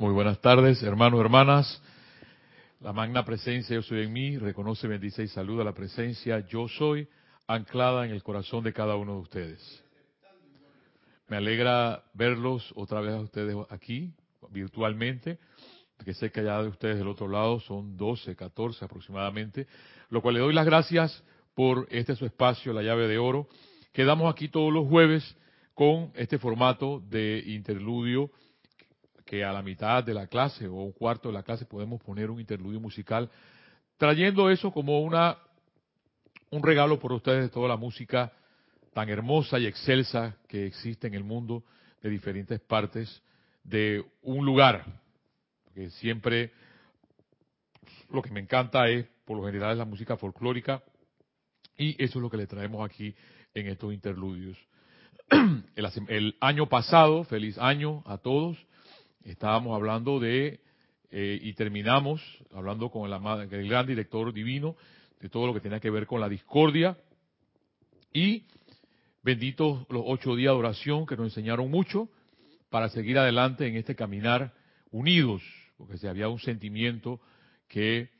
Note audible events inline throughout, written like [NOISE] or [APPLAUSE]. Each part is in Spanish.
Muy buenas tardes, hermanos, hermanas. La magna presencia yo soy en mí, reconoce, bendice y saluda la presencia yo soy anclada en el corazón de cada uno de ustedes. Me alegra verlos otra vez a ustedes aquí, virtualmente, que sé que allá de ustedes del otro lado son 12, 14 aproximadamente, lo cual le doy las gracias por este su espacio, la llave de oro. Quedamos aquí todos los jueves con este formato de interludio que a la mitad de la clase o un cuarto de la clase podemos poner un interludio musical, trayendo eso como una un regalo por ustedes de toda la música tan hermosa y excelsa que existe en el mundo de diferentes partes de un lugar. Que siempre lo que me encanta es, por lo general, la música folclórica y eso es lo que le traemos aquí en estos interludios. [CLEARS THROAT] El, el año pasado, feliz año a todos, estábamos hablando de, eh, y terminamos hablando con el, el gran director divino, de todo lo que tenía que ver con la discordia, y benditos los ocho días de oración que nos enseñaron mucho para seguir adelante en este caminar unidos, porque si había un sentimiento que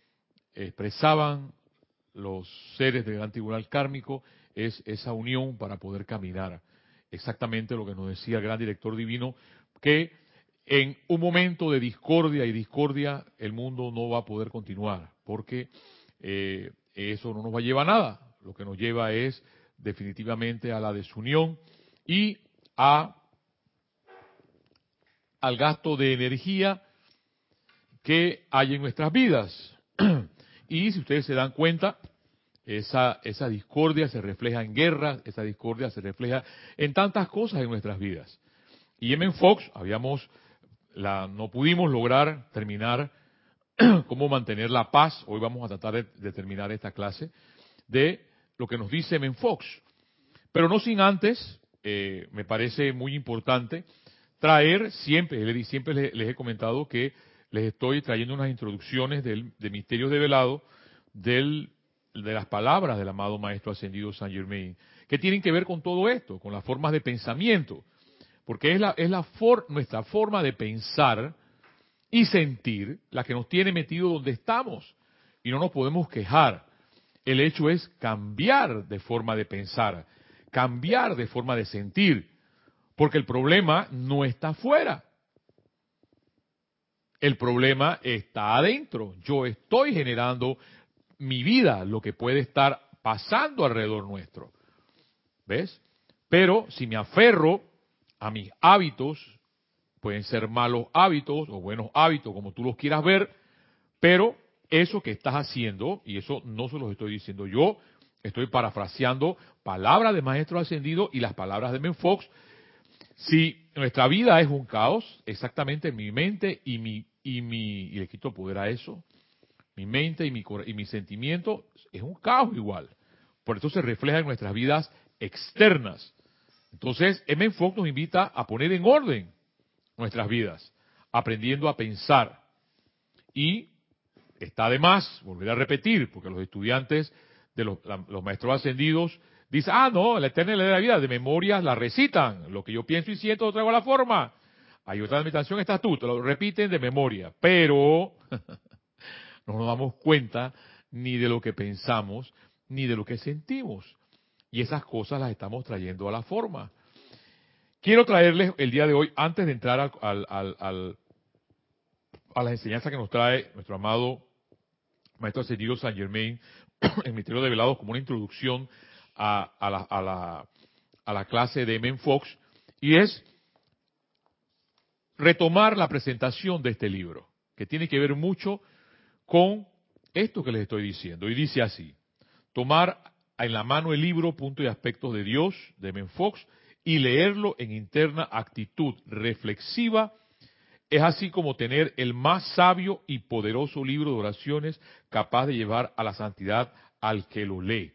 expresaban los seres del gran tribunal kármico, es esa unión para poder caminar. Exactamente lo que nos decía el gran director divino, que en un momento de discordia y discordia el mundo no va a poder continuar, porque eh, eso no nos va a llevar a nada. Lo que nos lleva es definitivamente a la desunión y al gasto de energía que hay en nuestras vidas. Y si ustedes se dan cuenta, esa, esa discordia se refleja en guerras, esa discordia se refleja en tantas cosas en nuestras vidas. Y en Fox habíamos no pudimos lograr terminar [CLEARS THROAT] cómo mantener la paz. Hoy vamos a tratar de, terminar esta clase de lo que nos dice Menfox. Pero no sin antes, eh, me parece muy importante traer siempre, siempre les, he comentado que les estoy trayendo unas introducciones de Misterios de Velado del, de las palabras del amado Maestro Ascendido San Germain, que tienen que ver con todo esto, con las formas de pensamiento. Porque es, la, la nuestra forma de pensar y sentir la que nos tiene metido donde estamos. Y no nos podemos quejar. El hecho es cambiar de forma de pensar, cambiar de forma de sentir. Porque el problema no está afuera. El problema está adentro. Yo estoy generando mi vida, lo que puede estar pasando alrededor nuestro. ¿Ves? Pero si me aferro a mis hábitos, pueden ser malos hábitos o buenos hábitos, como tú los quieras ver, pero eso que estás haciendo, y eso no se los estoy diciendo yo, estoy parafraseando palabras de Maestro Ascendido y las palabras de Menfox, si nuestra vida es un caos, exactamente mi mente y mi, y mi, y le quito poder a eso, mi mente y mi, y mi sentimiento es un caos igual. Por eso se refleja en nuestras vidas externas. Entonces, M. Fox nos invita a poner en orden nuestras vidas, aprendiendo a pensar. Y está de más, volver a repetir, porque los estudiantes de los, maestros ascendidos dicen, ah, no, la eterna ley de la vida, de memoria la recitan, lo que yo pienso y siento lo traigo a la forma. Hay otra meditación, estás tú, te lo repiten de memoria, pero [LAUGHS] no nos damos cuenta ni de lo que pensamos, ni de lo que sentimos. Y esas cosas las estamos trayendo a la forma. Quiero traerles el día de hoy, antes de entrar a las enseñanzas que nos trae nuestro amado Maestro Ascendido San Germain, [COUGHS] el Misterio de Velados, como una introducción a, a, la, a, la, a la clase de Men Fox, y es retomar la presentación de este libro, que tiene que ver mucho con esto que les estoy diciendo. Y dice así, tomar en la mano el libro Punto y Aspectos de Dios de Menfox y leerlo en interna actitud reflexiva es así como tener el más sabio y poderoso libro de oraciones capaz de llevar a la santidad al que lo lee.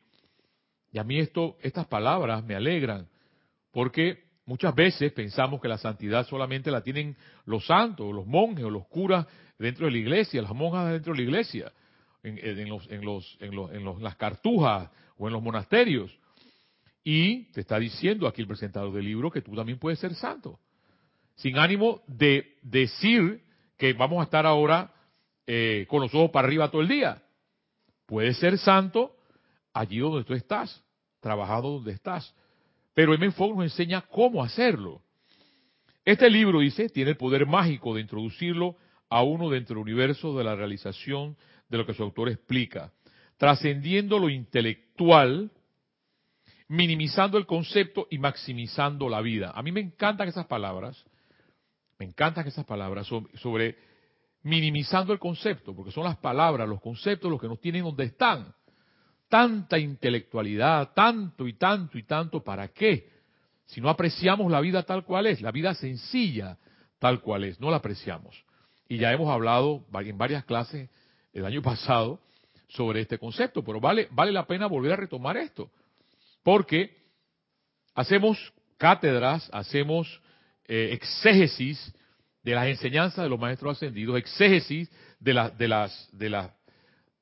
Y a mí esto, estas palabras me alegran, porque muchas veces pensamos que la santidad solamente la tienen los santos, los monjes o los curas dentro de la iglesia, las monjas dentro de la iglesia, en, las cartujas o en los monasterios. Y te está diciendo aquí el presentador del libro que tú también puedes ser santo. Sin ánimo de decir que vamos a estar ahora eh, con los ojos para arriba todo el día. Puedes ser santo allí donde tú estás, trabajando donde estás. Pero M. Fox nos enseña cómo hacerlo. Este libro, dice, tiene el poder mágico de introducirlo a uno dentro del universo de la realización de lo que su autor explica, trascendiendo lo intelectual, minimizando el concepto y maximizando la vida. A mí me encantan esas palabras, me encantan esas palabras sobre minimizando el concepto, porque son las palabras, los conceptos los que nos tienen donde están. Tanta intelectualidad, tanto y tanto y tanto, ¿para qué? Si no apreciamos la vida tal cual es, la vida sencilla tal cual es, no la apreciamos. Y ya hemos hablado en varias clases el año pasado sobre este concepto, pero vale, vale la pena volver a retomar esto, porque hacemos cátedras, hacemos eh, exégesis de las enseñanzas de los maestros ascendidos, exégesis de, la, de las de la,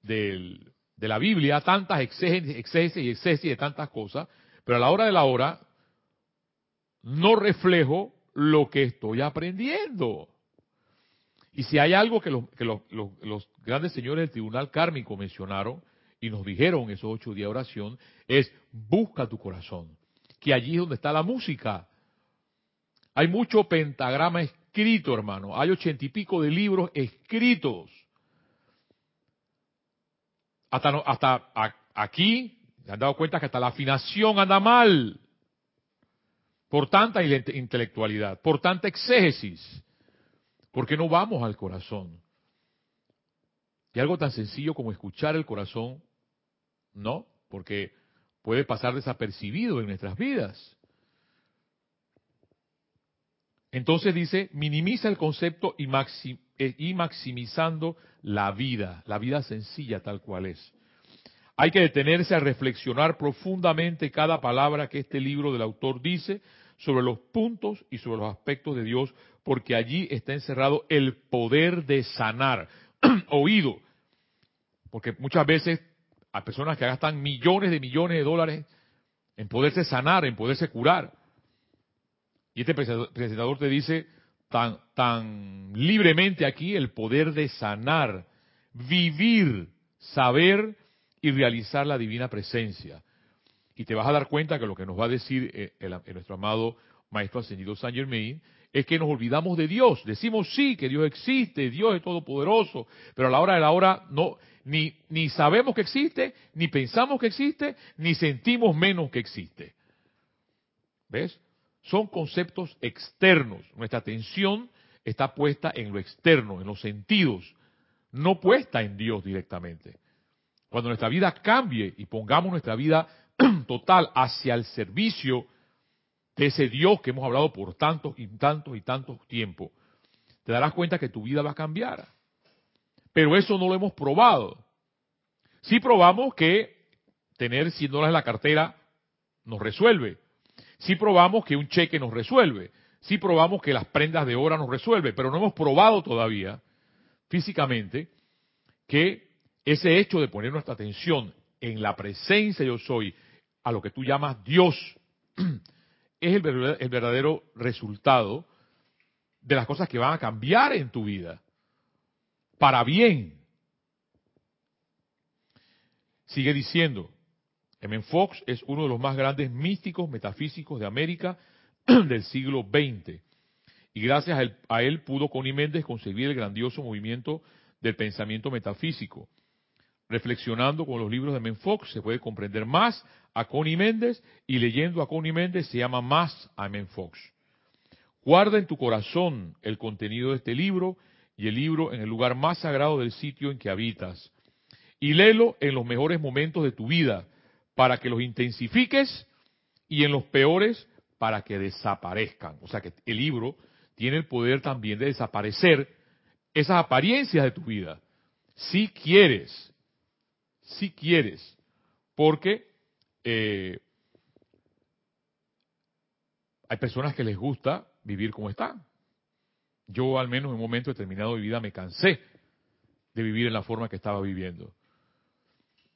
de, la Biblia, tantas exégesis, exégesis y exégesis de tantas cosas, pero a la hora de la hora no reflejo lo que estoy aprendiendo. Y si hay algo que, los, que los, los, grandes señores del tribunal kármico mencionaron y nos dijeron esos ocho días de oración, es busca tu corazón, que allí es donde está la música. Hay mucho pentagrama escrito, hermano. Hay ochenta y pico de libros escritos. Hasta, hasta aquí, se han dado cuenta que hasta la afinación anda mal. Por tanta intelectualidad, por tanta exégesis. Porque no vamos al corazón. Y algo tan sencillo como escuchar el corazón, no, porque puede pasar desapercibido en nuestras vidas. Entonces dice, minimiza el concepto eh, y, maximizando la vida, la vida sencilla tal cual es. Hay que detenerse a reflexionar profundamente cada palabra que este libro del autor dice sobre los puntos y sobre los aspectos de Dios, porque allí está encerrado el poder de sanar. [CLEARS THROAT] Oído, porque muchas veces hay personas que gastan millones de millones de dólares en poderse sanar, en poderse curar y este presentador te dice tan, tan libremente aquí el poder de sanar, vivir, saber y realizar la divina presencia. Y te vas a dar cuenta que lo que nos va a decir eh, nuestro amado Maestro Ascendido Saint Germain es que nos olvidamos de Dios. Decimos sí, que Dios existe, Dios es todopoderoso, pero a la hora de la hora no, ni, ni sabemos que existe, ni pensamos que existe, ni sentimos menos que existe. ¿Ves? Son conceptos externos. Nuestra atención está puesta en lo externo, en los sentidos, no puesta en Dios directamente. Cuando nuestra vida cambie y pongamos nuestra vida [CLEARS THROAT] total hacia el servicio de ese Dios que hemos hablado por tantos y tantos y tantos tiempos, te darás cuenta que tu vida va a cambiar. Pero eso no lo hemos probado. Sí probamos que tener 100 dólares en la cartera nos resuelve. Sí probamos que un cheque nos resuelve, sí probamos que las prendas de hora nos resuelve, pero no hemos probado todavía físicamente que ese hecho de poner nuestra atención en la presencia yo soy, a lo que tú llamas Dios, [CLEARS THROAT] es el verdadero resultado de las cosas que van a cambiar en tu vida, para bien. Sigue diciendo, M. Fox es uno de los más grandes místicos metafísicos de América [CLEARS THROAT] del siglo XX. Y gracias a él, pudo Connie Méndez concebir el grandioso movimiento del pensamiento metafísico. Reflexionando con los libros de M. Fox se puede comprender más a Connie Méndez y leyendo a Connie Méndez se llama más a M. Fox. Guarda en tu corazón el contenido de este libro y el libro en el lugar más sagrado del sitio en que habitas. Y léelo en los mejores momentos de tu vida para que los intensifiques y en los peores para que desaparezcan. O sea que el libro tiene el poder también de desaparecer esas apariencias de tu vida. Si quieres, si quieres, porque eh, hay personas que les gusta vivir como están. Yo al menos en un momento determinado de mi vida me cansé de vivir en la forma que estaba viviendo.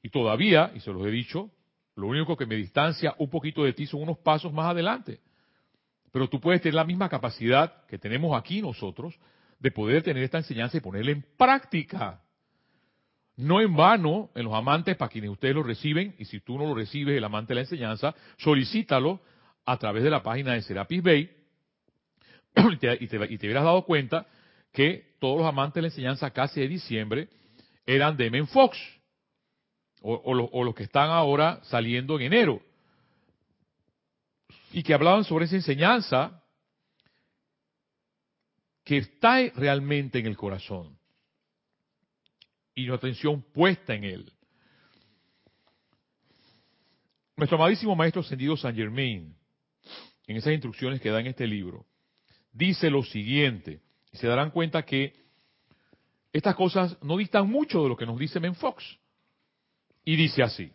Y todavía, y se los he dicho, lo único que me distancia un poquito de ti son unos pasos más adelante. Pero tú puedes tener la misma capacidad que tenemos aquí nosotros de poder tener esta enseñanza y ponerla en práctica. No en vano, en los amantes, para quienes ustedes lo reciben, y si tú no lo recibes, el amante de la enseñanza, solicítalo a través de la página de Serapis Bay, [CLEARS THROAT] y te, y, y te hubieras dado cuenta que todos los amantes de la enseñanza casi de diciembre eran de Men Fox, o, o, o los que están ahora saliendo en enero, y que hablaban sobre esa enseñanza que está realmente en el corazón y nuestra atención puesta en él. Nuestro amadísimo maestro ascendido San Germain, en esas instrucciones que da en este libro, dice lo siguiente, y se darán cuenta que estas cosas no distan mucho de lo que nos dice Menfox. Y dice así,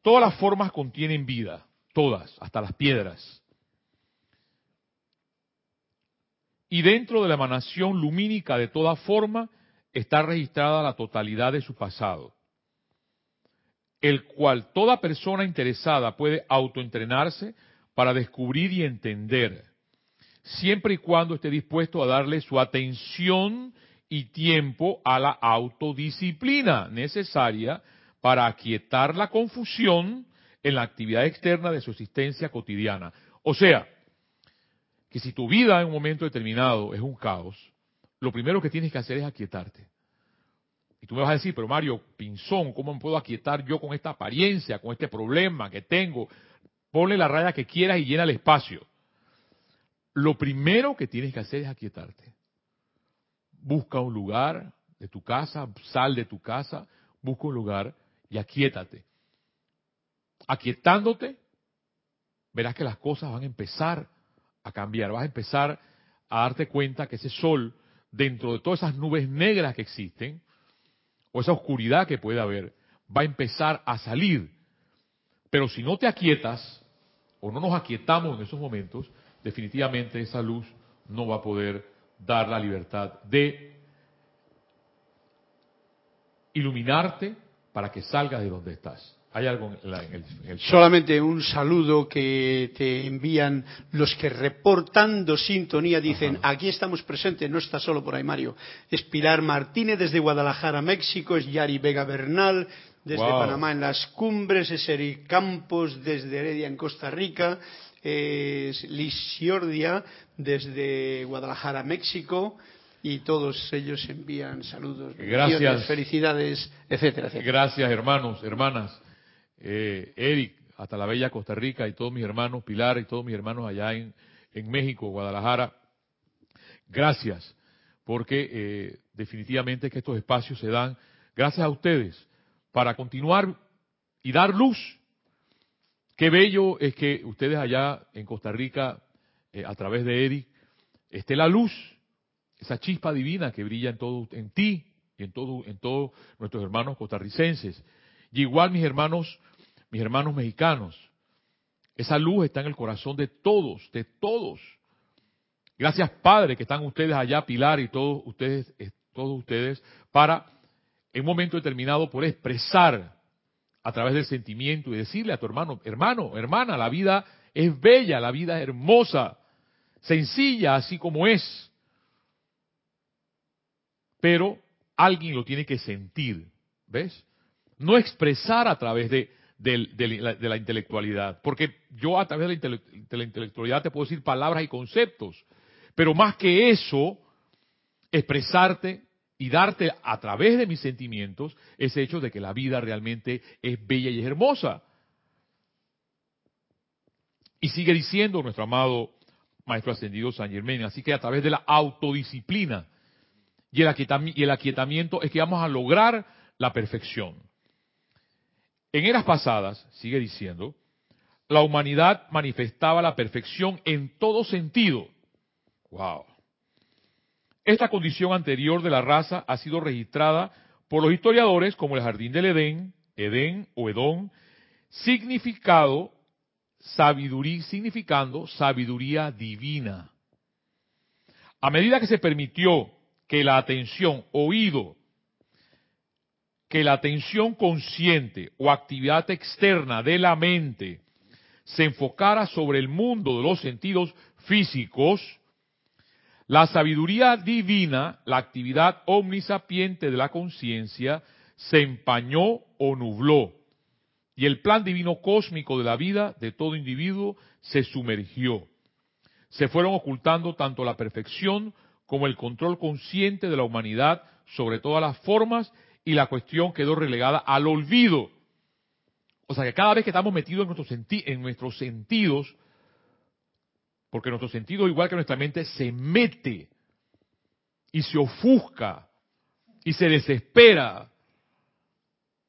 todas las formas contienen vida, todas, hasta las piedras. Y dentro de la emanación lumínica de toda forma está registrada la totalidad de su pasado, el cual toda persona interesada puede autoentrenarse para descubrir y entender, siempre y cuando esté dispuesto a darle su atención y tiempo a la autodisciplina necesaria para aquietar la confusión en la actividad externa de su existencia cotidiana. O sea, que si tu vida en un momento determinado es un caos, lo primero que tienes que hacer es aquietarte. Y tú me vas a decir, pero Mario, Pinzón, ¿cómo me puedo aquietar yo con esta apariencia, con este problema que tengo? Ponle la raya que quieras y llena el espacio. Lo primero que tienes que hacer es aquietarte. Busca un lugar de tu casa, sal de tu casa, busca un lugar y aquietate aquietándote, verás que las cosas van a empezar a cambiar. Vas a empezar a darte cuenta que ese sol, dentro de todas esas nubes negras que existen, o esa oscuridad que puede haber, va a empezar a salir. Pero si no te aquietas, o no nos aquietamos en esos momentos, definitivamente esa luz no va a poder dar la libertad de iluminarte para que salgas de donde estás. Hay algo en, el, Solamente un saludo que te envían los que reportando sintonía dicen, aquí estamos presentes, no está solo por ahí Mario. Es Pilar Martínez desde Guadalajara, México, es Yari Vega Bernal desde Panamá en las cumbres, es Eric Campos desde Heredia en Costa Rica, es Liz Ciordia desde Guadalajara, México y todos ellos envían saludos, gracias, felicidades, etcétera, etcétera. Gracias, hermanos, hermanas eh, Eric, hasta la bella Costa Rica y todos mis hermanos, Pilar y todos mis hermanos allá en, México, Guadalajara. Gracias, porque eh, definitivamente que estos espacios se dan gracias a ustedes para continuar y dar luz. Qué bello es que ustedes allá en Costa Rica, eh, a través de Eric, esté la luz, esa chispa divina que brilla en todo, en ti y en todo, en todos nuestros hermanos costarricenses. Y igual mis hermanos, mis hermanos mexicanos, esa luz está en el corazón de todos, de todos. Gracias Padre que están ustedes allá, Pilar y todos ustedes, eh, todos ustedes, para en un momento determinado poder expresar a través del sentimiento y decirle a tu hermano, hermano, hermana, la vida es bella, la vida es hermosa, sencilla así como es. Pero alguien lo tiene que sentir, ¿ves? No expresar a través de, la, intelectualidad, porque yo a través de la, intelectualidad te puedo decir palabras y conceptos, pero más que eso, expresarte y darte a través de mis sentimientos ese hecho de que la vida realmente es bella y es hermosa. Y sigue diciendo nuestro amado Maestro Ascendido San Germán, así que a través de la autodisciplina y el aquietamiento es que vamos a lograr la perfección. En eras pasadas, sigue diciendo, la humanidad manifestaba la perfección en todo sentido. Wow. Esta condición anterior de la raza ha sido registrada por los historiadores como el jardín del Edén, Edén o Edón, significado sabiduría, significando sabiduría divina. A medida que se permitió que la atención, oído, que la atención consciente o actividad externa de la mente se enfocara sobre el mundo de los sentidos físicos, La sabiduría divina, la actividad omnisapiente de la conciencia, se empañó o nubló, y el plan divino cósmico de la vida de todo individuo se sumergió. Se fueron ocultando tanto la perfección como el control consciente de la humanidad sobre todas las formas y la cuestión quedó relegada al olvido. O sea que cada vez que estamos metidos en nuestros, en nuestros sentidos, porque nuestro sentido, igual que nuestra mente, se mete y se ofusca y se desespera.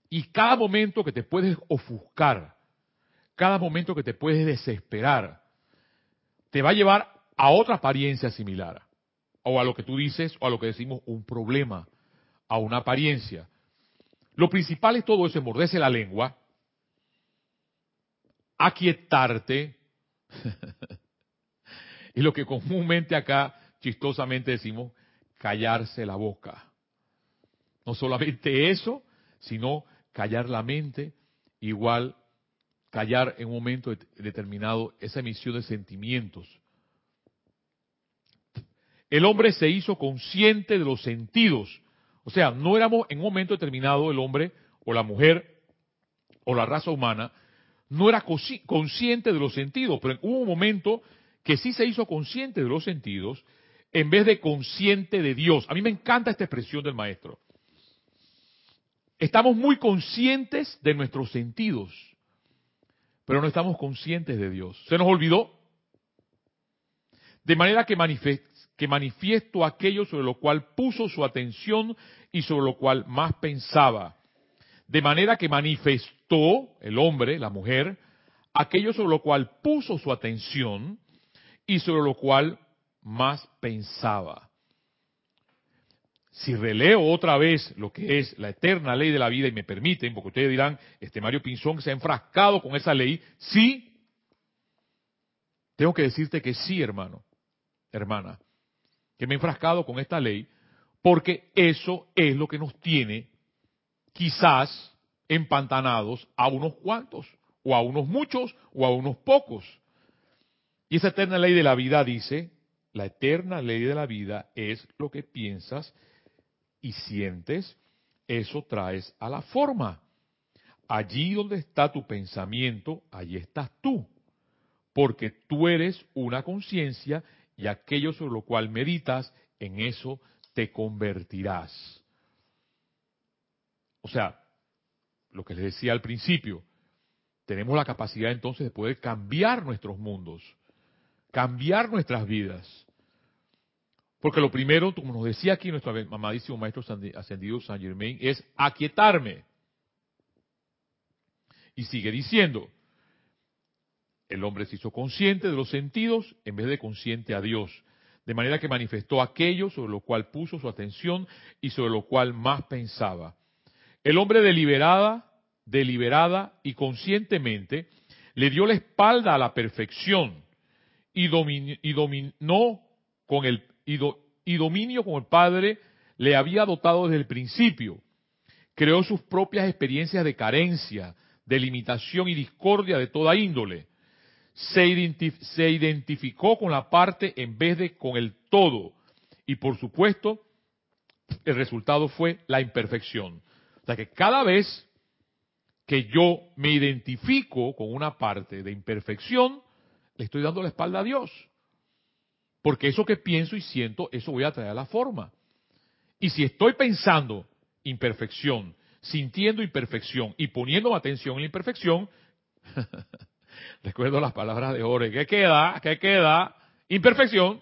Y cada momento que te puedes ofuscar, cada momento que te puedes desesperar, te va a llevar a otra apariencia similar. O a lo que tú dices, o a lo que decimos un problema, a una apariencia. Lo principal es todo eso, morderse la lengua, aquietarte, [LAUGHS] y lo que comúnmente acá chistosamente decimos, callarse la boca. No solamente eso, sino callar la mente, igual callar en un momento determinado esa emisión de sentimientos. El hombre se hizo consciente de los sentidos. O sea, no éramos en un momento determinado el hombre o la mujer o la raza humana, no era consciente de los sentidos, pero hubo un momento que sí se hizo consciente de los sentidos en vez de consciente de Dios. A mí me encanta esta expresión del maestro. Estamos muy conscientes de nuestros sentidos, pero no estamos conscientes de Dios. ¿Se nos olvidó? De manera que, que manifiesto aquello sobre lo cual puso su atención y sobre lo cual más pensaba. De manera que manifestó el hombre, la mujer, aquello sobre lo cual puso su atención y sobre lo cual más pensaba. Si releo otra vez lo que es la eterna ley de la vida y me permiten, porque ustedes dirán, este Mario Pinzón se ha enfrascado con esa ley, sí, tengo que decirte que sí, hermano, hermana, que me he enfrascado con esta ley, porque eso es lo que nos tiene quizás empantanados a unos cuantos, o a unos muchos, o a unos pocos. Y esa eterna ley de la vida dice, la eterna ley de la vida es lo que piensas y sientes, eso traes a la forma. Allí donde está tu pensamiento, allí estás tú. Porque tú eres una conciencia y aquello sobre lo cual meditas, en eso te convertirás. O sea, lo que les decía al principio, tenemos la capacidad entonces de poder cambiar nuestros mundos cambiar nuestras vidas. Porque lo primero, como nos decía aquí nuestro amadísimo maestro ascendido San Germain, es aquietarme. Y sigue diciendo, el hombre se hizo consciente de los sentidos en vez de consciente a Dios, de manera que manifestó aquello sobre lo cual puso su atención y sobre lo cual más pensaba. El hombre deliberada, deliberada y conscientemente le dio la espalda a la perfección y, dominó con el y, dominio con el Padre le había dotado desde el principio. Creó sus propias experiencias de carencia, de limitación y discordia de toda índole. Se, identificó con la parte en vez de con el todo. Y por supuesto, el resultado fue la imperfección. O sea que cada vez que yo me identifico con una parte de imperfección, le estoy dando la espalda a Dios. Porque eso que pienso y siento, eso voy a traer a la forma. Y si estoy pensando imperfección, sintiendo imperfección y poniendo atención en la imperfección, [LAUGHS] recuerdo las palabras de Ore, ¿qué queda? ¿Qué queda? Imperfección.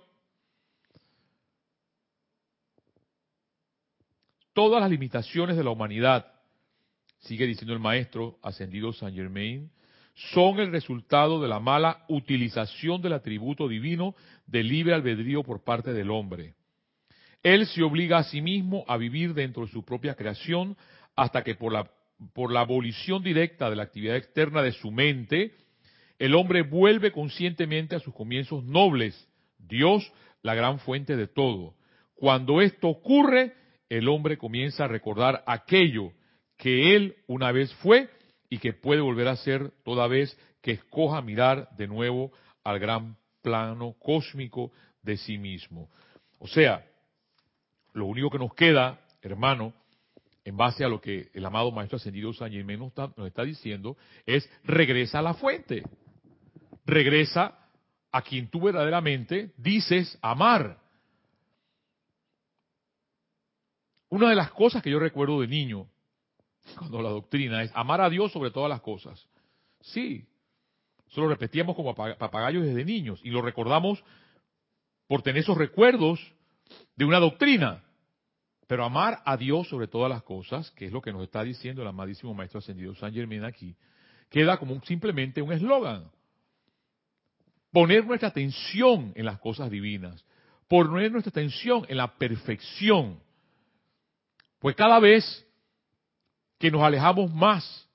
Todas las limitaciones de la humanidad, sigue diciendo el maestro ascendido Saint Germain, son el resultado de la mala utilización del atributo divino del libre albedrío por parte del hombre. Él se obliga a sí mismo a vivir dentro de su propia creación hasta que por la, por la abolición directa de la actividad externa de su mente, el hombre vuelve conscientemente a sus comienzos nobles, Dios la gran fuente de todo. Cuando esto ocurre, el hombre comienza a recordar aquello que él una vez fue y que puede volver a ser toda vez que escoja mirar de nuevo al gran plano cósmico de sí mismo. O sea, lo único que nos queda, hermano, en base a lo que el amado Maestro Ascendido San Germán está, nos está diciendo, es regresa a la fuente. Regresa a quien tú verdaderamente dices amar. Una de las cosas que yo recuerdo de niño, cuando la doctrina es amar a Dios sobre todas las cosas. Sí, eso lo repetíamos como papagayos desde niños y lo recordamos por tener esos recuerdos de una doctrina. Pero amar a Dios sobre todas las cosas, que es lo que nos está diciendo el amadísimo Maestro Ascendido San Germán aquí, queda como simplemente un eslogan. Poner nuestra atención en las cosas divinas, poner nuestra atención en la perfección. Pues cada vez que nos alejamos más,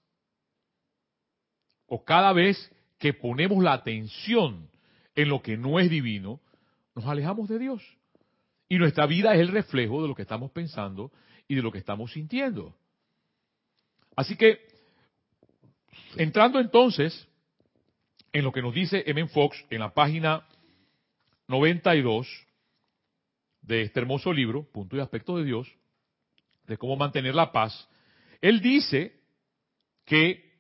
o cada vez que ponemos la atención en lo que no es divino, nos alejamos de Dios. Y nuestra vida es el reflejo de lo que estamos pensando y de lo que estamos sintiendo. Así que, entrando entonces en lo que nos dice M. Fox en la página 92 de este hermoso libro, Punto y Aspecto de Dios, de cómo mantener la paz, él dice que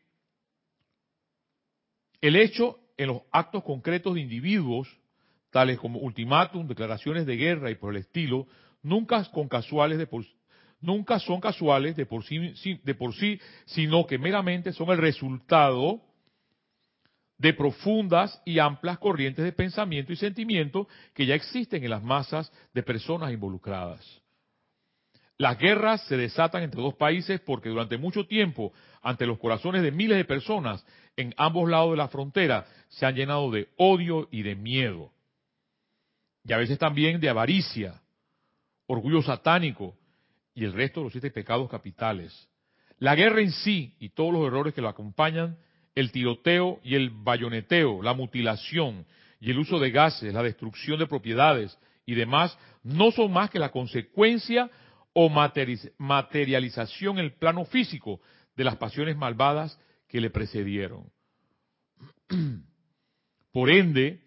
el hecho en los actos concretos de individuos tales como ultimátum, declaraciones de guerra y por el estilo, nunca son casuales de por, son casuales de por, sí, de por sí, sino que meramente son el resultado de profundas y amplias corrientes de pensamiento y sentimiento que ya existen en las masas de personas involucradas. Las guerras se desatan entre dos países porque durante mucho tiempo, ante los corazones de miles de personas en ambos lados de la frontera, se han llenado de odio y de miedo y a veces también de avaricia, orgullo satánico y el resto de los siete pecados capitales. La guerra en sí y todos los errores que lo acompañan, el tiroteo y el bayoneteo, la mutilación y el uso de gases, la destrucción de propiedades y demás, no son más que la consecuencia o materialización en el plano físico de las pasiones malvadas que le precedieron. [CLEARS THROAT] Por ende,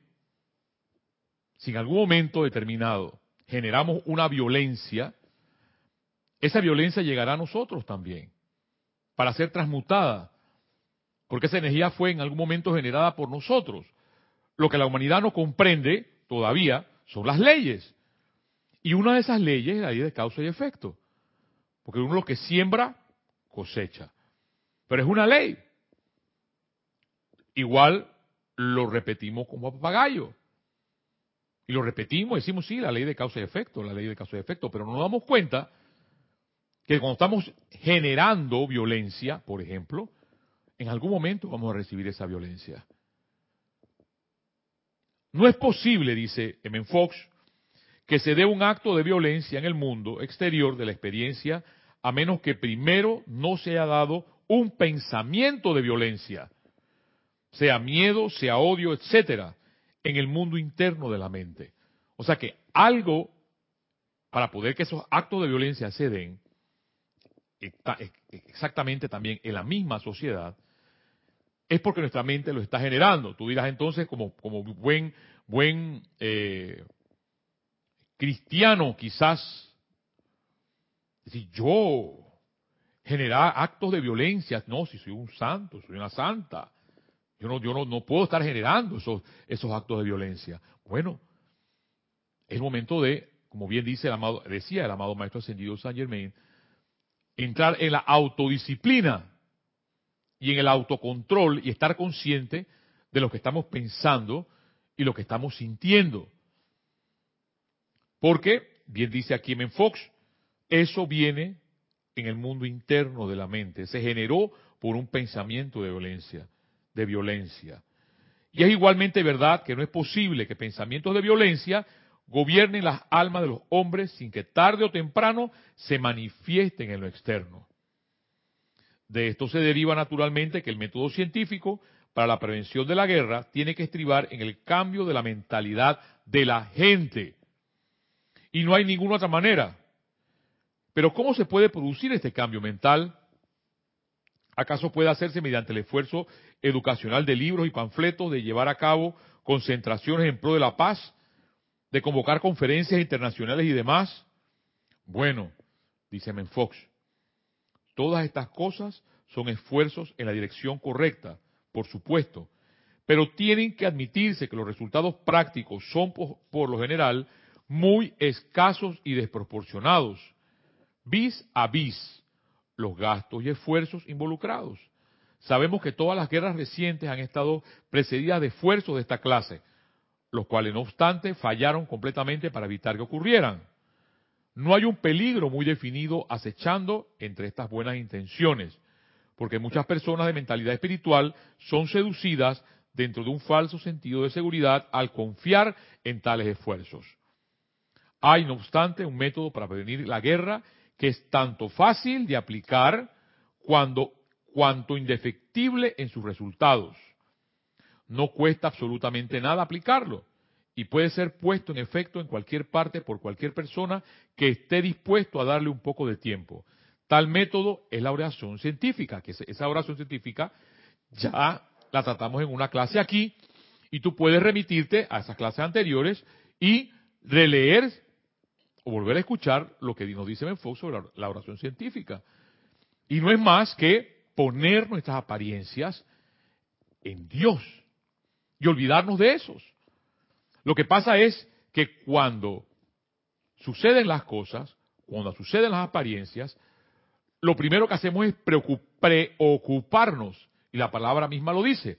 si en algún momento determinado generamos una violencia, esa violencia llegará a nosotros también, para ser transmutada, porque esa energía fue en algún momento generada por nosotros. Lo que la humanidad no comprende todavía son las leyes. Y una de esas leyes es la ley de causa y efecto. Porque uno lo que siembra, cosecha. Pero es una ley. Igual lo repetimos como papagayo. Y lo repetimos, decimos, sí, la ley de causa y efecto, la ley de causa y efecto, pero no nos damos cuenta que cuando estamos generando violencia, por ejemplo, en algún momento vamos a recibir esa violencia. No es posible, dice M. Fox, que se dé un acto de violencia en el mundo exterior de la experiencia a menos que primero no se haya dado un pensamiento de violencia, sea miedo, sea odio, etcétera, en el mundo interno de la mente. O sea que algo para poder que esos actos de violencia se den, exactamente también en la misma sociedad, es porque nuestra mente lo está generando. Tú dirás entonces, como, buen, buen eh, cristiano, quizás, si yo generar actos de violencia, no, si soy un santo, soy una santa, yo no, yo no, puedo estar generando esos, esos actos de violencia. Bueno, es momento de, como bien dice el amado, decía el amado Maestro Ascendido San Germain, entrar en la autodisciplina y en el autocontrol y estar consciente de lo que estamos pensando y lo que estamos sintiendo. Porque, bien dice aquí en Fox, eso viene en el mundo interno de la mente, se generó por un pensamiento de violencia de violencia. Y es igualmente verdad que no es posible que pensamientos de violencia gobiernen las almas de los hombres sin que tarde o temprano se manifiesten en lo externo. De esto se deriva naturalmente que el método científico para la prevención de la guerra tiene que estribar en el cambio de la mentalidad de la gente. Y no hay ninguna otra manera. Pero ¿cómo se puede producir este cambio mental? ¿Acaso puede hacerse mediante el esfuerzo educacional de libros y panfletos, de llevar a cabo concentraciones en pro de la paz, de convocar conferencias internacionales y demás. Bueno, dice Menfox, todas estas cosas son esfuerzos en la dirección correcta, por supuesto, pero tienen que admitirse que los resultados prácticos son por, lo general muy escasos y desproporcionados, vis a vis los gastos y esfuerzos involucrados. Sabemos que todas las guerras recientes han estado precedidas de esfuerzos de esta clase, los cuales no obstante fallaron completamente para evitar que ocurrieran. No hay un peligro muy definido acechando entre estas buenas intenciones, porque muchas personas de mentalidad espiritual son seducidas dentro de un falso sentido de seguridad al confiar en tales esfuerzos. Hay, no obstante, un método para prevenir la guerra que es tanto fácil de aplicar cuando, cuanto indefectible en sus resultados. No cuesta absolutamente nada aplicarlo y puede ser puesto en efecto en cualquier parte por cualquier persona que esté dispuesto a darle un poco de tiempo. Tal método es la oración científica, que esa oración científica ya la tratamos en una clase aquí y tú puedes remitirte a esas clases anteriores y releer o volver a escuchar lo que nos dice Menfox sobre la oración científica. Y no es más que poner nuestras apariencias en Dios y olvidarnos de esos. Lo que pasa es que cuando suceden las cosas, cuando suceden las apariencias, lo primero que hacemos es preocuparnos y la palabra misma lo dice.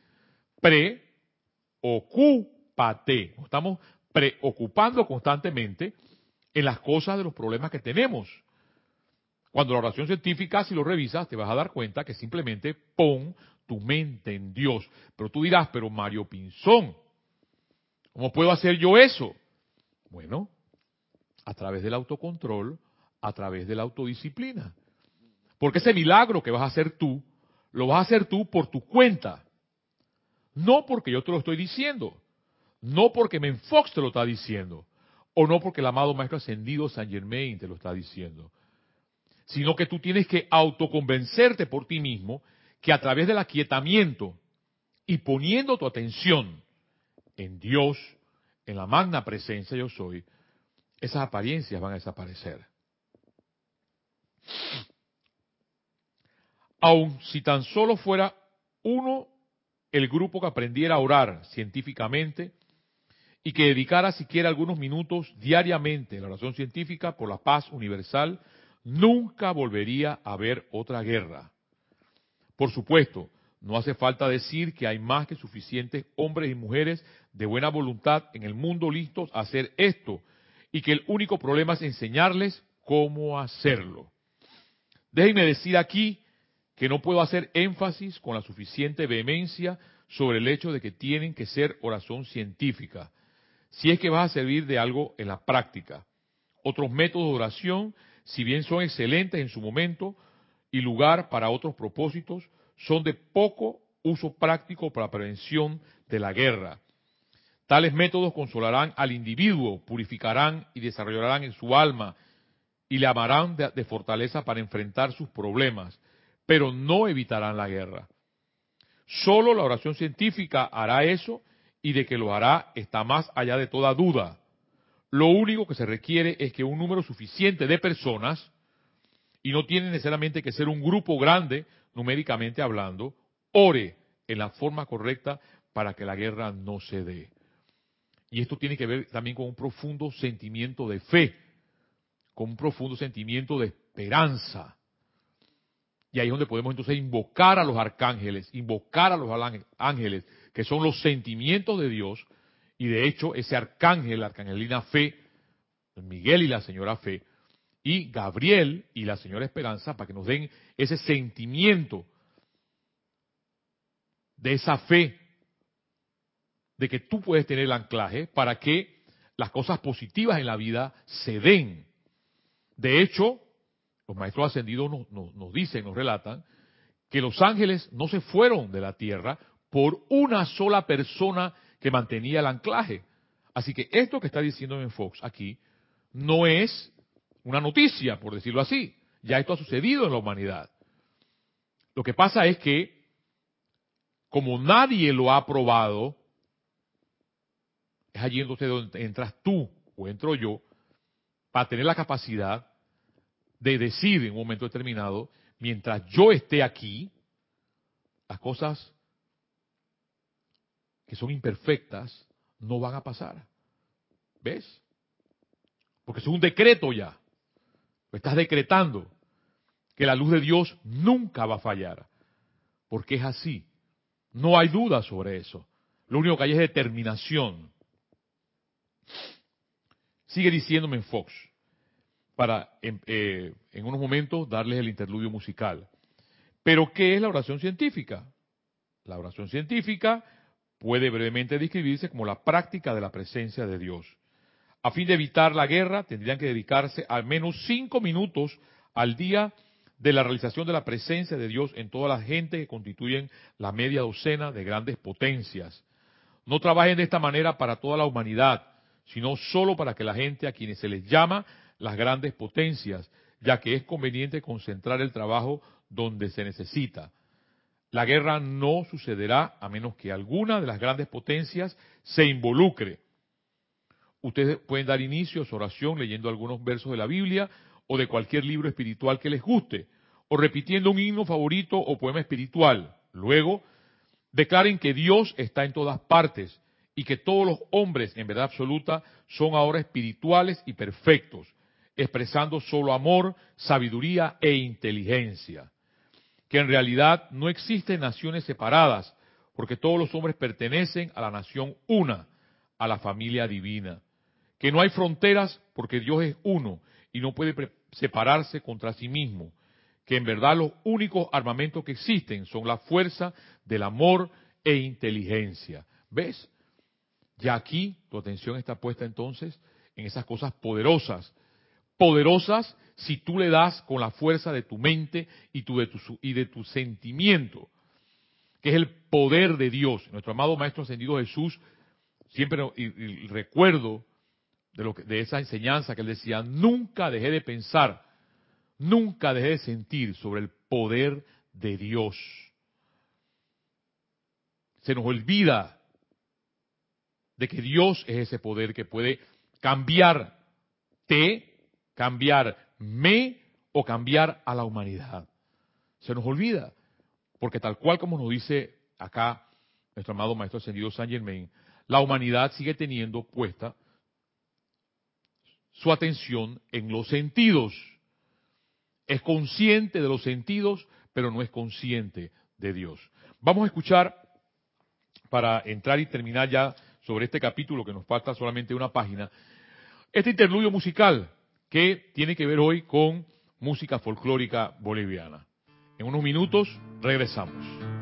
Preocúpate. estamos preocupando constantemente en las cosas de los problemas que tenemos. Cuando la oración científica, si lo revisas, te vas a dar cuenta que simplemente pon tu mente en Dios. Pero tú dirás, pero Mario Pinzón, ¿cómo puedo hacer yo eso? Bueno, a través del autocontrol, a través de la autodisciplina. Porque ese milagro que vas a hacer tú, lo vas a hacer tú por tu cuenta. No porque yo te lo estoy diciendo. No porque Menfox te lo está diciendo. O no porque el amado Maestro Ascendido San Germain te lo está diciendo. Sino que tú tienes que autoconvencerte por ti mismo que a través del aquietamiento y poniendo tu atención en Dios, en la magna presencia yo soy, esas apariencias van a desaparecer. aun si tan solo fuera uno el grupo que aprendiera a orar científicamente y que dedicara siquiera algunos minutos diariamente a la oración científica por la paz universal, nunca volvería a haber otra guerra. Por supuesto, no hace falta decir que hay más que suficientes hombres y mujeres de buena voluntad en el mundo listos a hacer esto y que el único problema es enseñarles cómo hacerlo. Déjenme decir aquí que no puedo hacer énfasis con la suficiente vehemencia sobre el hecho de que tienen que ser oración científica, si es que vas a servir de algo en la práctica. Otros métodos de oración, si bien son excelentes en su momento y lugar para otros propósitos, son de poco uso práctico para la prevención de la guerra. Tales métodos consolarán al individuo, purificarán y desarrollarán en su alma y le amarán de, de fortaleza para enfrentar sus problemas pero no evitarán la guerra. Solo la oración científica hará eso y de que lo hará está más allá de toda duda. Lo único que se requiere es que un número suficiente de personas, y no tiene necesariamente que ser un grupo grande, numéricamente hablando, ore en la forma correcta para que la guerra no se dé. Y esto tiene que ver también con un profundo sentimiento de fe, con un profundo sentimiento de esperanza. Y ahí es donde podemos entonces invocar a los arcángeles, invocar a los ángeles, que son los sentimientos de Dios. Y de hecho, ese arcángel, la arcangelina Fe, Miguel y la señora Fe, y Gabriel y la señora Esperanza, para que nos den ese sentimiento de esa fe, de que tú puedes tener el anclaje para que las cosas positivas en la vida se den. De hecho, los maestros ascendidos nos, dicen, nos relatan, que los ángeles no se fueron de la tierra por una sola persona que mantenía el anclaje. Así que esto que está diciendo en Fox aquí no es una noticia, por decirlo así. Ya esto ha sucedido en la humanidad. Lo que pasa es que, como nadie lo ha probado, es allí entonces donde entras tú o entro yo para tener la capacidad de decir en un momento determinado, mientras yo esté aquí, las cosas que son imperfectas no van a pasar. ¿Ves? Porque es un decreto ya. Lo estás decretando que la luz de Dios nunca va a fallar. Porque es así. No hay duda sobre eso. Lo único que hay es determinación. Sigue diciéndome en Fox, para en, eh, en unos momentos darles el interludio musical. Pero, ¿qué es la oración científica? La oración científica puede brevemente describirse como la práctica de la presencia de Dios. A fin de evitar la guerra, tendrían que dedicarse al menos cinco minutos al día de la realización de la presencia de Dios en toda la gente que constituyen la media docena de grandes potencias. No trabajen de esta manera para toda la humanidad, sino solo para que la gente a quienes se les llama las grandes potencias, ya que es conveniente concentrar el trabajo donde se necesita. La guerra no sucederá a menos que alguna de las grandes potencias se involucre. Ustedes pueden dar inicio a su oración leyendo algunos versos de la Biblia o de cualquier libro espiritual que les guste, o repitiendo un himno favorito o poema espiritual. Luego, declaren que Dios está en todas partes y que todos los hombres, en verdad absoluta, son ahora espirituales y perfectos, expresando solo amor, sabiduría e inteligencia. Que en realidad no existen naciones separadas, porque todos los hombres pertenecen a la nación una, a la familia divina. Que no hay fronteras porque Dios es uno y no puede separarse contra sí mismo. Que en verdad los únicos armamentos que existen son la fuerza del amor e inteligencia. ¿Ves? Ya aquí tu atención está puesta entonces en esas cosas poderosas. Poderosas si tú le das con la fuerza de tu mente y, de, tu, y de tu sentimiento, que es el poder de Dios. Nuestro amado Maestro Ascendido Jesús, siempre y, recuerdo de, lo que, de esa enseñanza que él decía, nunca dejé de pensar, nunca dejé de sentir sobre el poder de Dios. Se nos olvida de que Dios es ese poder que puede cambiarte, cambiarme o cambiar a la humanidad. Se nos olvida, porque tal cual como nos dice acá nuestro amado Maestro Ascendido Saint Germain, la humanidad sigue teniendo puesta su atención en los sentidos. Es consciente de los sentidos, pero no es consciente de Dios. Vamos a escuchar, para entrar y terminar ya sobre este capítulo que nos falta solamente una página, este interludio musical que tiene que ver hoy con música folclórica boliviana. En unos minutos regresamos.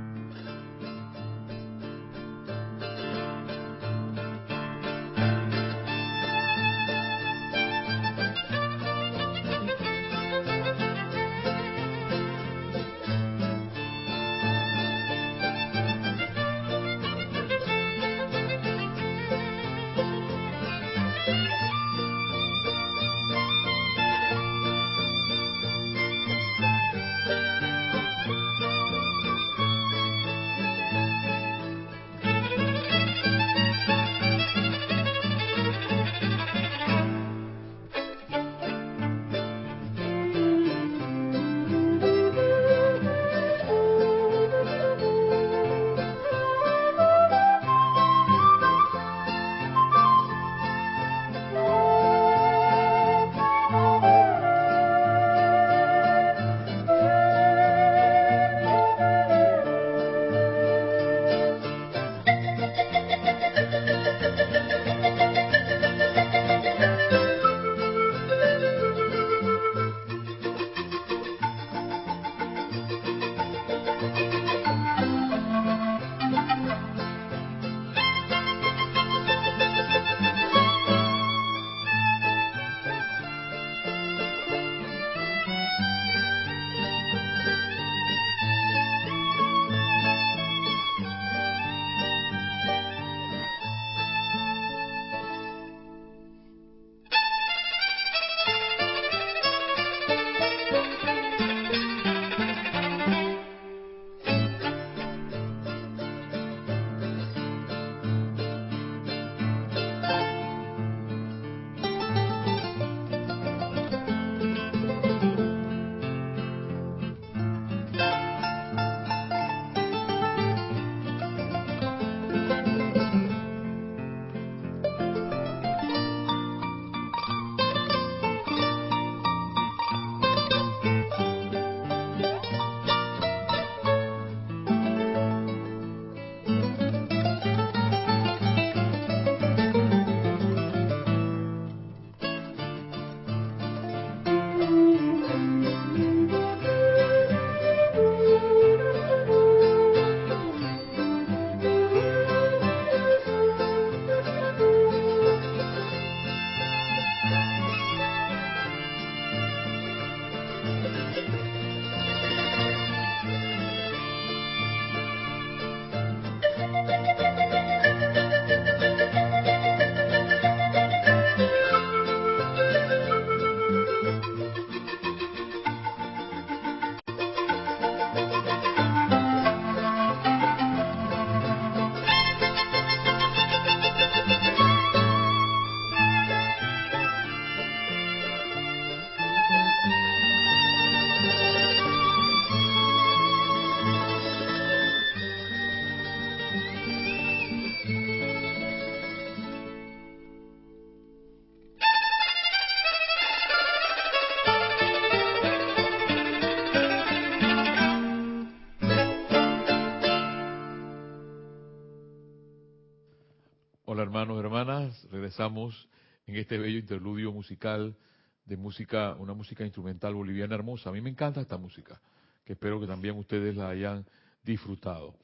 Regresamos en este bello interludio musical de música, una música instrumental boliviana hermosa. A mí me encanta esta música, que espero que también ustedes la hayan disfrutado.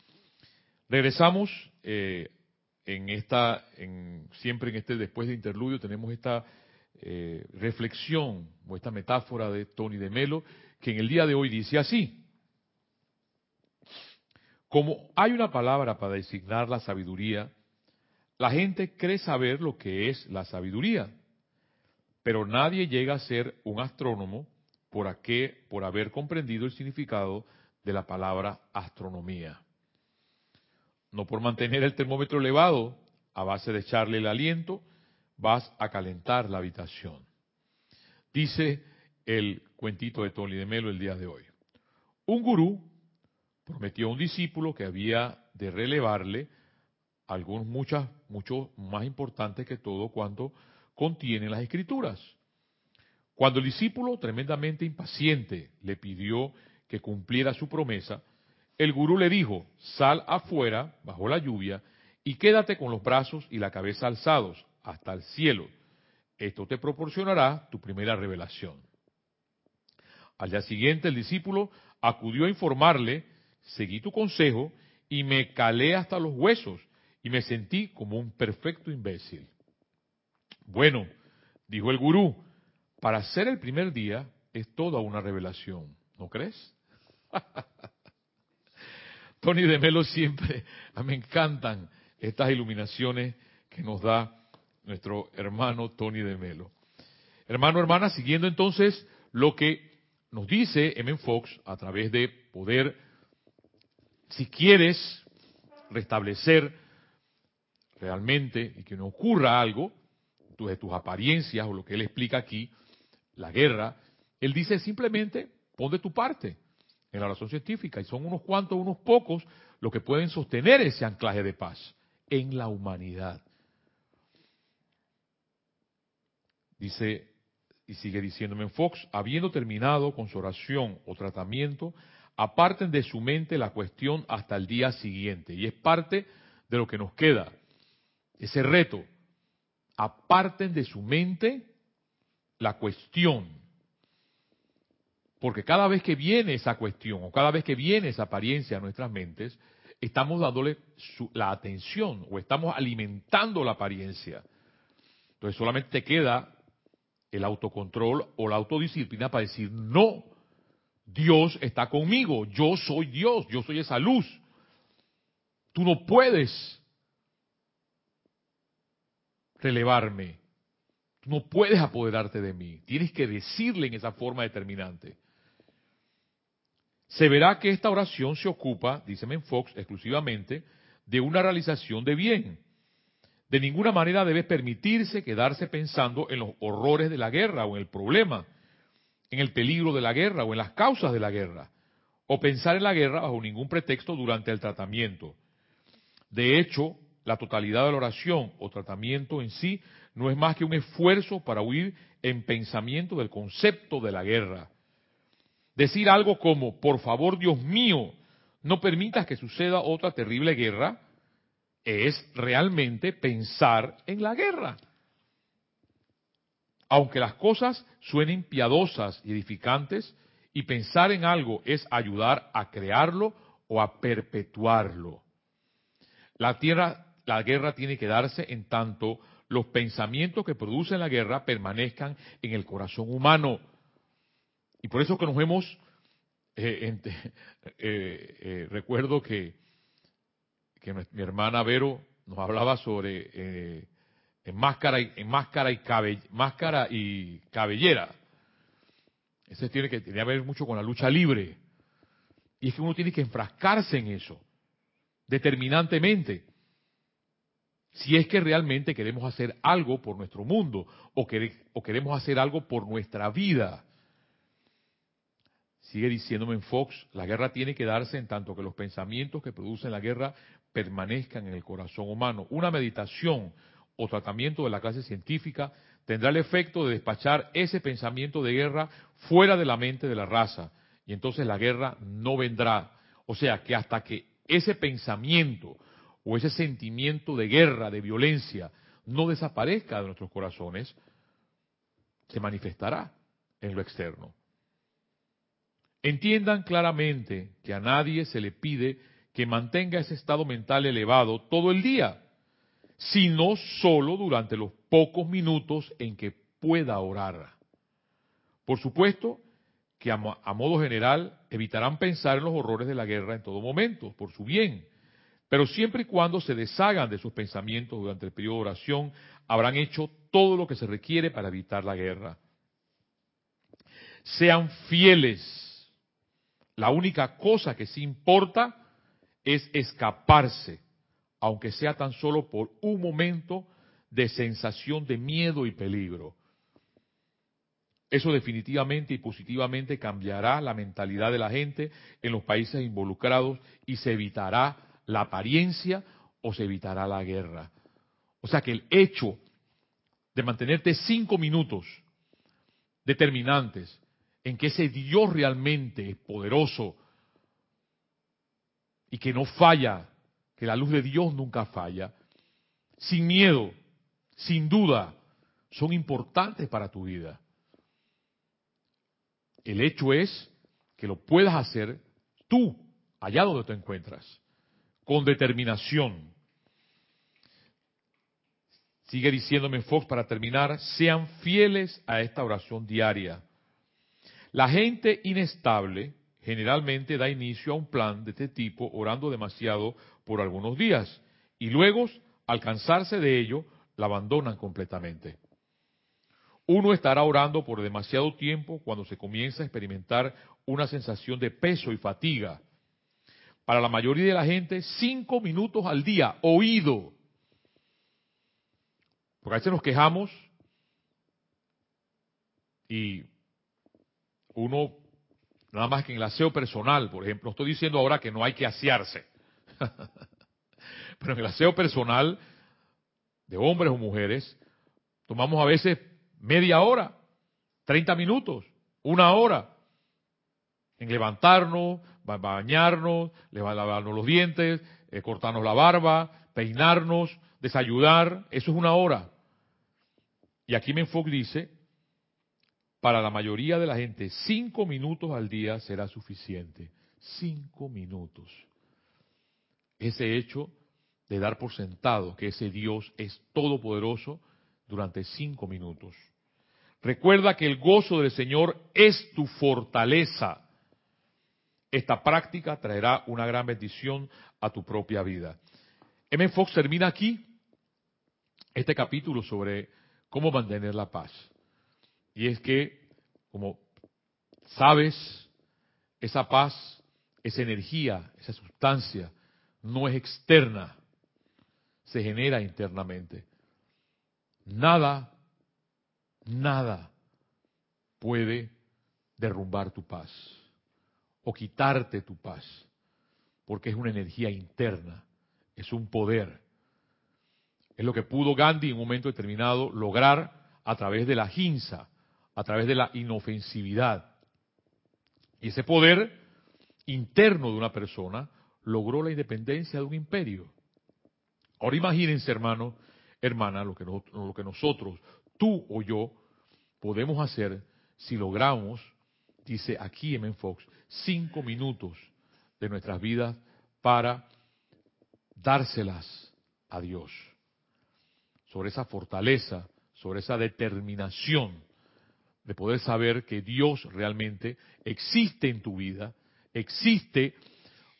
Regresamos eh, en esta, en, siempre en este después de interludio tenemos esta eh, reflexión o esta metáfora de Tony de Melo, que en el día de hoy dice así. Como hay una palabra para designar la sabiduría, la gente cree saber lo que es la sabiduría, pero nadie llega a ser un astrónomo por, por haber comprendido el significado de la palabra astronomía. No por mantener el termómetro elevado a base de echarle el aliento, vas a calentar la habitación. Dice el cuentito de Tony de Melo el día de hoy. Un gurú prometió a un discípulo que había de relevarle algunos muchas, mucho más importantes que todo cuanto contienen las escrituras. Cuando el discípulo, tremendamente impaciente, le pidió que cumpliera su promesa, el gurú le dijo, sal afuera, bajo la lluvia, y quédate con los brazos y la cabeza alzados hasta el cielo. Esto te proporcionará tu primera revelación. Al día siguiente el discípulo acudió a informarle, seguí tu consejo y me calé hasta los huesos y me sentí como un perfecto imbécil. Bueno, dijo el gurú, para ser el primer día es toda una revelación, ¿no crees? [LAUGHS] Tony de Melo siempre, [LAUGHS] me encantan estas iluminaciones que nos da nuestro hermano Tony de Melo. Hermano, hermana, siguiendo entonces lo que nos dice M. Fox a través de poder, si quieres restablecer realmente y que no ocurra algo de tus apariencias o lo que él explica aquí, la guerra, él dice simplemente pon de tu parte en la razón científica y son unos cuantos, unos pocos los que pueden sostener ese anclaje de paz en la humanidad. Dice, y sigue diciéndome en Fox, habiendo terminado con su oración o tratamiento, aparten de su mente la cuestión hasta el día siguiente. Y es parte de lo que nos queda ese reto, aparten de su mente la cuestión. Porque cada vez que viene esa cuestión o cada vez que viene esa apariencia a nuestras mentes, estamos dándole la atención o estamos alimentando la apariencia. Entonces solamente te queda el autocontrol o la autodisciplina para decir, no, Dios está conmigo, yo soy Dios, yo soy esa luz. Tú no puedes relevarme. no puedes apoderarte de mí. Tienes que decirle en esa forma determinante. Se verá que esta oración se ocupa, dice Fox, exclusivamente de una realización de bien. De ninguna manera debe permitirse quedarse pensando en los horrores de la guerra o en el problema, en el peligro de la guerra o en las causas de la guerra, o pensar en la guerra bajo ningún pretexto durante el tratamiento. De hecho, la totalidad de la oración o tratamiento en sí no es más que un esfuerzo para huir en pensamiento del concepto de la guerra. Decir algo como, por favor Dios mío, no permitas que suceda otra terrible guerra, es realmente pensar en la guerra. Aunque las cosas suenen piadosas y edificantes, y pensar en algo es ayudar a crearlo o a perpetuarlo. La tierra la guerra tiene que darse en tanto los pensamientos que producen la guerra permanezcan en el corazón humano. Y por eso que nos vemos, eh, [LAUGHS] eh, eh, recuerdo que, que mi hermana Vero nos hablaba sobre en máscara y, en máscara y, máscara y cabellera. Eso tiene que, tiene que ver mucho con la lucha libre. Y es que uno tiene que enfrascarse en eso, determinantemente si es que realmente queremos hacer algo por nuestro mundo o, queremos hacer algo por nuestra vida. Sigue diciéndome en Fox, la guerra tiene que darse en tanto que los pensamientos que producen la guerra permanezcan en el corazón humano. Una meditación o tratamiento de la clase científica tendrá el efecto de despachar ese pensamiento de guerra fuera de la mente de la raza y entonces la guerra no vendrá. O sea que hasta que ese pensamiento o ese sentimiento de guerra, de violencia, no desaparezca de nuestros corazones, se manifestará en lo externo. Entiendan claramente que a nadie se le pide que mantenga ese estado mental elevado todo el día, sino solo durante los pocos minutos en que pueda orar. Por supuesto que a, modo general evitarán pensar en los horrores de la guerra en todo momento, por su bien, pero siempre y cuando se deshagan de sus pensamientos durante el periodo de oración, habrán hecho todo lo que se requiere para evitar la guerra. Sean fieles. La única cosa que sí importa es escaparse, aunque sea tan solo por un momento de sensación de miedo y peligro. Eso definitivamente y positivamente cambiará la mentalidad de la gente en los países involucrados y se evitará la apariencia o se evitará la guerra. O sea que el hecho de mantenerte cinco minutos determinantes en que ese Dios realmente es poderoso y que no falla, que la luz de Dios nunca falla, sin miedo, sin duda, son importantes para tu vida. El hecho es que lo puedas hacer tú, allá donde te encuentras, con determinación. Sigue diciéndome Fox para terminar, sean fieles a esta oración diaria. La gente inestable generalmente da inicio a un plan de este tipo orando demasiado por algunos días y luego, al cansarse de ello, la abandonan completamente. Uno estará orando por demasiado tiempo cuando se comienza a experimentar una sensación de peso y fatiga. Para la mayoría de la gente, cinco minutos al día, oído. Porque a veces nos quejamos y uno, nada más que en el aseo personal, por ejemplo, estoy diciendo ahora que no hay que asearse, [LAUGHS] pero en el aseo personal, de hombres o mujeres, tomamos a veces media hora, 30 minutos, una hora, en levantarnos, bañarnos, lavarnos los dientes, eh, cortarnos la barba, peinarnos, desayudar, eso es una hora. Y aquí Menfoc dice, para la mayoría de la gente, cinco minutos al día será suficiente. Cinco minutos. Ese hecho de dar por sentado que ese Dios es todopoderoso durante cinco minutos. Recuerda que el gozo del Señor es tu fortaleza. Esta práctica traerá una gran bendición a tu propia vida. M. Fox termina aquí este capítulo sobre cómo mantener la paz. Y es que, como sabes, esa paz, esa energía, esa sustancia, no es externa, se genera internamente. Nada nada puede derrumbar tu paz o quitarte tu paz, porque es una energía interna, es un poder. Es lo que pudo Gandhi en un momento determinado lograr a través de la ginza, a través de la inofensividad. Y ese poder interno de una persona logró la independencia de un imperio. Ahora imagínense, hermano, hermana, lo que, lo que nosotros, tú o yo, podemos hacer si logramos, dice aquí M. Fox, cinco minutos de nuestras vidas para dárselas a Dios. Sobre esa fortaleza, sobre esa determinación de poder saber que Dios realmente existe en tu vida, existe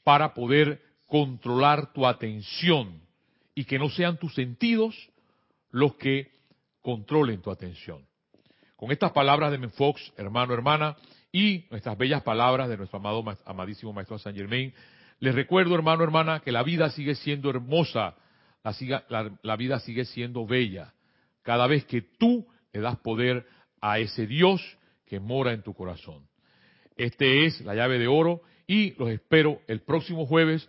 para poder controlar tu atención y que no sean tus sentidos los que controlen tu atención. Con estas palabras de Menfox, hermano, hermana, y nuestras bellas palabras de nuestro amado, amadísimo Maestro Saint Germain, les recuerdo, hermano, hermana, que la vida sigue siendo hermosa, la, la vida sigue siendo bella, cada vez que tú le das poder a ese Dios que mora en tu corazón. Este es la llave de oro y los espero el próximo jueves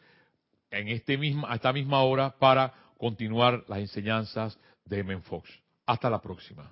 en este a esta misma hora para continuar las enseñanzas de Menfox. Hasta la próxima.